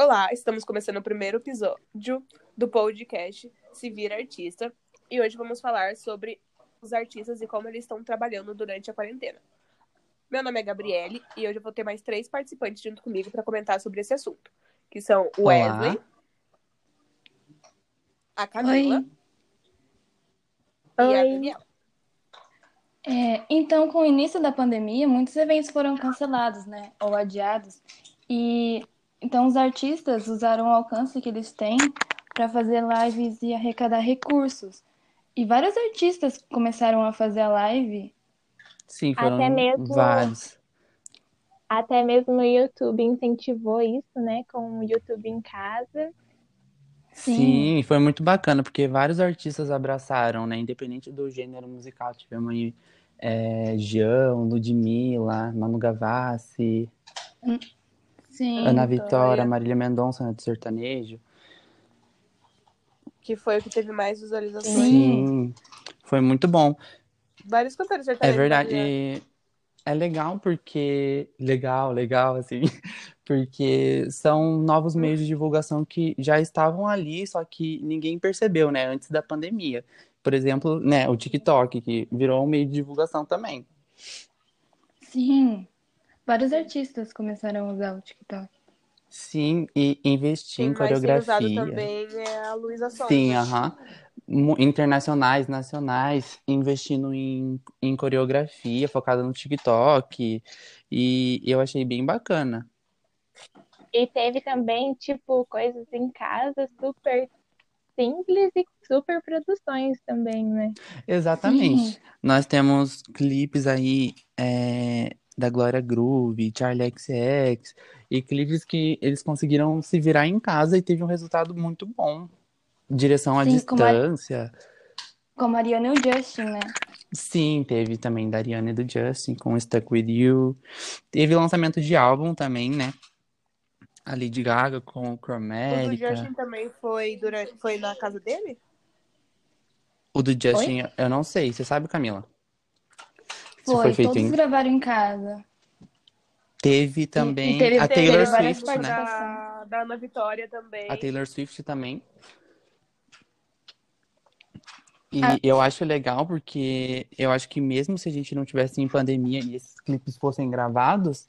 Olá, estamos começando o primeiro episódio do podcast Se Vira Artista e hoje vamos falar sobre os artistas e como eles estão trabalhando durante a quarentena. Meu nome é Gabriele e hoje eu vou ter mais três participantes junto comigo para comentar sobre esse assunto, que são o Olá. Wesley, a Camila e a Oi. Daniela. É, então, com o início da pandemia, muitos eventos foram cancelados, né, ou adiados. E então os artistas usaram o alcance que eles têm para fazer lives e arrecadar recursos. E vários artistas começaram a fazer a live. Sim, foram Até mesmo- vários. Até mesmo o YouTube incentivou isso, né? Com o YouTube em casa. Sim. Sim, foi muito bacana, porque vários artistas abraçaram, né? Independente do gênero musical. Tivemos aí é, Jean, Ludmilla, Manu Gavassi, Sim. Ana Vitória. Vitória, Marília Mendonça, né, do sertanejo. Que foi o que teve mais visualizações. Sim. Foi muito bom. Vários cantores É sertanejos. verdade. né? e É legal porque. Legal, legal, assim. Porque são novos meios de divulgação que já estavam ali, só que ninguém percebeu, né? Antes da pandemia. Por exemplo, né, o TikTok, que virou um meio de divulgação também. Sim. Vários artistas começaram a usar o TikTok. Sim, e investir Quem em mais tem usado coreografia. também é a Luísa Sonza. Sim, aham. Mu- Internacionais, nacionais, investindo em, em coreografia, focada no TikTok. E eu achei bem bacana. E teve também, tipo, coisas em casa super simples e super produções também, né? Exatamente. Sim. Nós temos clipes aí é, da Glória Groove, Charlie XX, e clipes que eles conseguiram se virar em casa e teve um resultado muito bom. Direção à Sim, distância. Como a Ariana e o Justin, né? Sim, teve também da Ariana e do Justin com Stuck With You. Teve lançamento de álbum também, né? A Lady Gaga com O do Chromatica. Justin também foi, durante, foi na casa dele? O do Justin, eu não sei. Você sabe, Camila? Foi, foi feito todos em... gravaram em casa. Teve também teve- a teve Taylor várias Swift, né? Da, da Ana Vitória também. A Taylor Swift também. E Ah. eu acho legal porque eu acho que mesmo se a gente não tivesse em pandemia e esses clipes fossem gravados,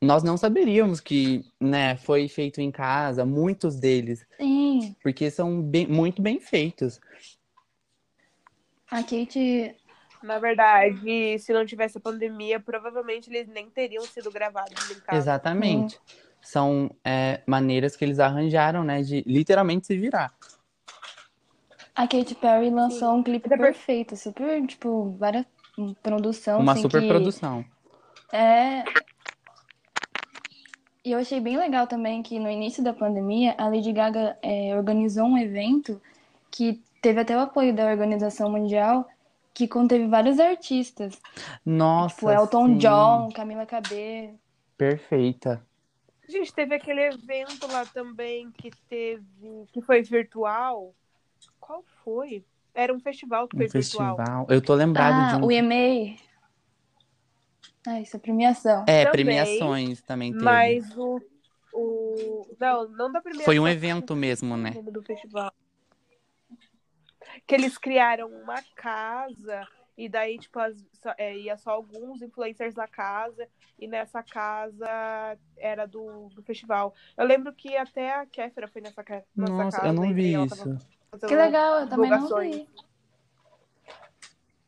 nós não saberíamos que, né, foi feito em casa, muitos deles, Sim. porque são bem- muito bem feitos. A Kate Na verdade, se não tivesse a pandemia, provavelmente eles nem teriam sido gravados em casa. Exatamente. São é, maneiras que eles arranjaram, né, de literalmente se virar. A Katy Perry lançou um clipe Até perfeito, super, tipo, várias hum, produção, Uma assim, super que produção. é... E eu achei bem legal também que no início da pandemia, a Lady Gaga é, organizou um evento que teve até o apoio da Organização Mundial, que conteve vários artistas, Nossa, tipo Elton sim. John, Camila Cabello. Perfeita. Gente, teve aquele evento lá também que teve. que foi virtual. Qual foi? Era um festival que foi Um virtual. festival. Eu tô lembrado Ah, de um o EMA. Ah, isso é premiação. É, Também, premiações também teve. Mas o, o. Não, não da primeira. Foi um evento mesmo, né? do festival. Que eles criaram uma casa e daí, tipo, as- só- é, ia só alguns influencers na casa e nessa casa era do, do festival. Eu lembro que até a Kéfera foi nessa, nessa Nossa, casa. eu não vi isso. Que legal, eu também não vi.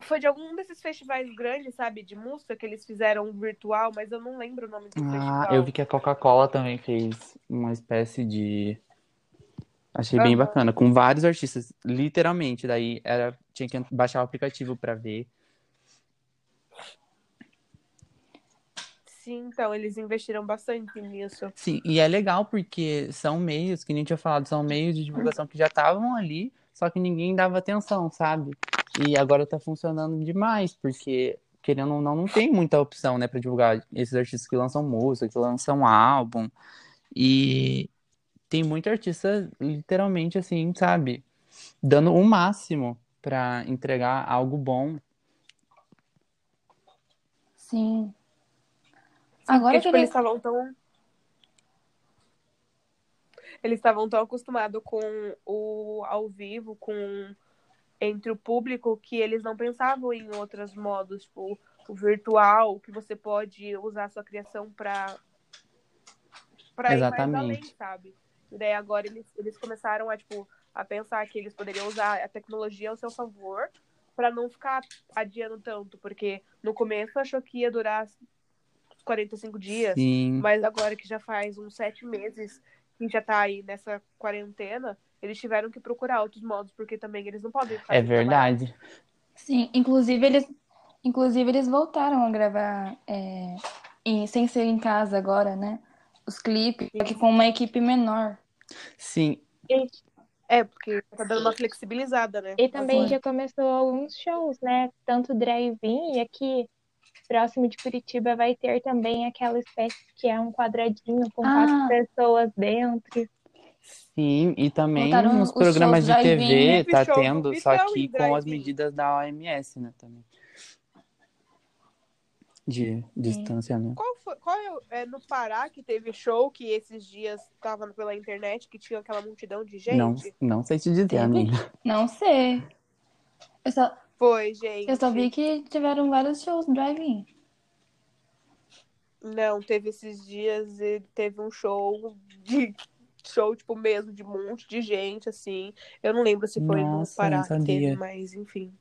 Foi de algum desses festivais grandes, sabe, de música que eles fizeram virtual, mas eu não lembro o nome do Ah, festival. eu vi que a Coca-Cola também fez uma espécie de. Achei bem Aham. bacana, com vários artistas, literalmente. Daí era tinha que baixar o aplicativo pra ver. Sim, então, eles investiram bastante nisso. Sim, e é legal porque são meios, que nem tinha falado, são meios de divulgação que já estavam ali, só que ninguém dava atenção, sabe? E agora tá funcionando demais, porque querendo ou não, não tem muita opção, né, pra divulgar esses artistas que lançam música, que lançam álbum. E tem muito artista literalmente assim, sabe, dando o máximo pra entregar algo bom. Sim. Porque, Agora que tipo, ele... eles estavam tão. Eles estavam tão acostumados com o ao vivo, com entre o público, que eles não pensavam em outros modos, tipo o virtual, que você pode usar a sua criação para para ir mais além, Exatamente. sabe? E daí agora eles, eles começaram a, tipo, a pensar que eles poderiam usar a tecnologia ao seu favor para não ficar adiando tanto, porque no começo achou que ia durar 45 dias, Sim. mas agora que já faz uns sete meses que já tá aí nessa quarentena, eles tiveram que procurar outros modos, porque também eles não podem ficar É verdade. Sim, inclusive eles, inclusive eles voltaram a gravar é, em- sem ser em casa agora, né? Os clipes, só que com uma equipe menor. Sim, E, É, porque tá dando uma flexibilizada, né? e também Foi. já começou alguns shows, né? Tanto drive-in e aqui próximo de Curitiba vai ter também aquela espécie que é um quadradinho com Ah. quatro pessoas dentro. sim, e também Voltaram nos os programas de. TV tá tendo, só que com as medidas da OMS, né, também. De distância, né? Qual foi? Qual é, o- é no Pará que teve show que esses dias tava pela internet que tinha aquela multidão de gente? Não, não sei te dizer, Teve? amiga. Não sei. Eu só, Foi, gente. eu só vi que tiveram vários shows drive-in. Não, teve esses dias e teve um show de show, tipo, mesmo, de um monte de gente, assim. Eu não lembro se foi no Nossa, Pará não que teve, mas enfim.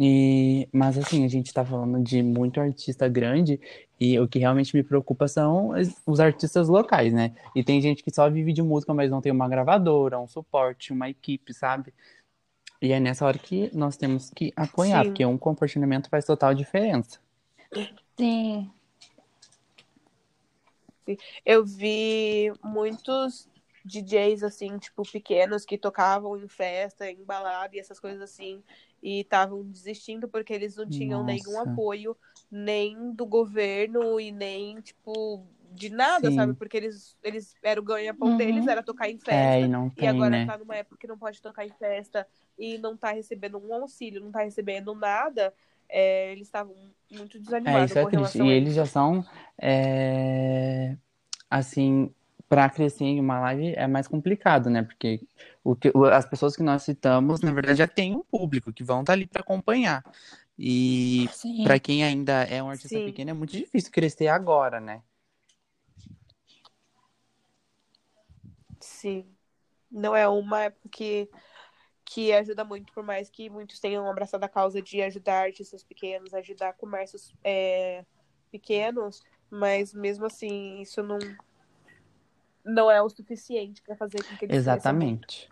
E, mas assim, a gente tá falando de muito artista grande e o que realmente me preocupa são os- artistas locais, né? E tem gente que só vive de música, mas não tem uma gravadora, um suporte, uma equipe, sabe? E é nessa hora que nós temos que apoiar, Sim. porque um compartilhamento faz total diferença. Sim. Eu vi muitos DJs, assim, tipo, pequenos que tocavam em festa, em balada e essas coisas assim, e estavam desistindo porque eles não tinham nenhum Nossa. apoio, nem do governo e nem, tipo, de nada, Sim. sabe? Porque eles, eles era o ganha-pão Uhum. deles, era tocar em É, festa. e não E tem, agora né? tá numa época que não pode tocar em festa e não tá recebendo um auxílio, não tá recebendo nada, é, eles estavam muito É, desanimados isso é com triste. relação E a eles já são, é, assim, para crescer em uma live é mais complicado, né? Porque o que, as pessoas que nós citamos, na verdade, já tem um público que vão estar ali para acompanhar. E para quem ainda é um artista Sim. pequeno, é muito difícil crescer agora, né? Sim. Não é uma época que, que ajuda muito, por mais que muitos tenham abraçado a causa de ajudar artistas pequenos, ajudar comércios é, pequenos, mas mesmo assim, isso não, não é o suficiente para fazer com que muito. Exatamente.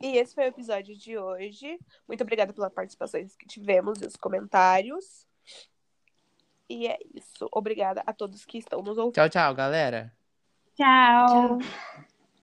E esse foi o episódio de hoje. Muito obrigada pelas participações que tivemos e os comentários. E é isso. Obrigada a todos que estão nos ouvindo. Tchau, tchau, galera. Tchau. Tchau.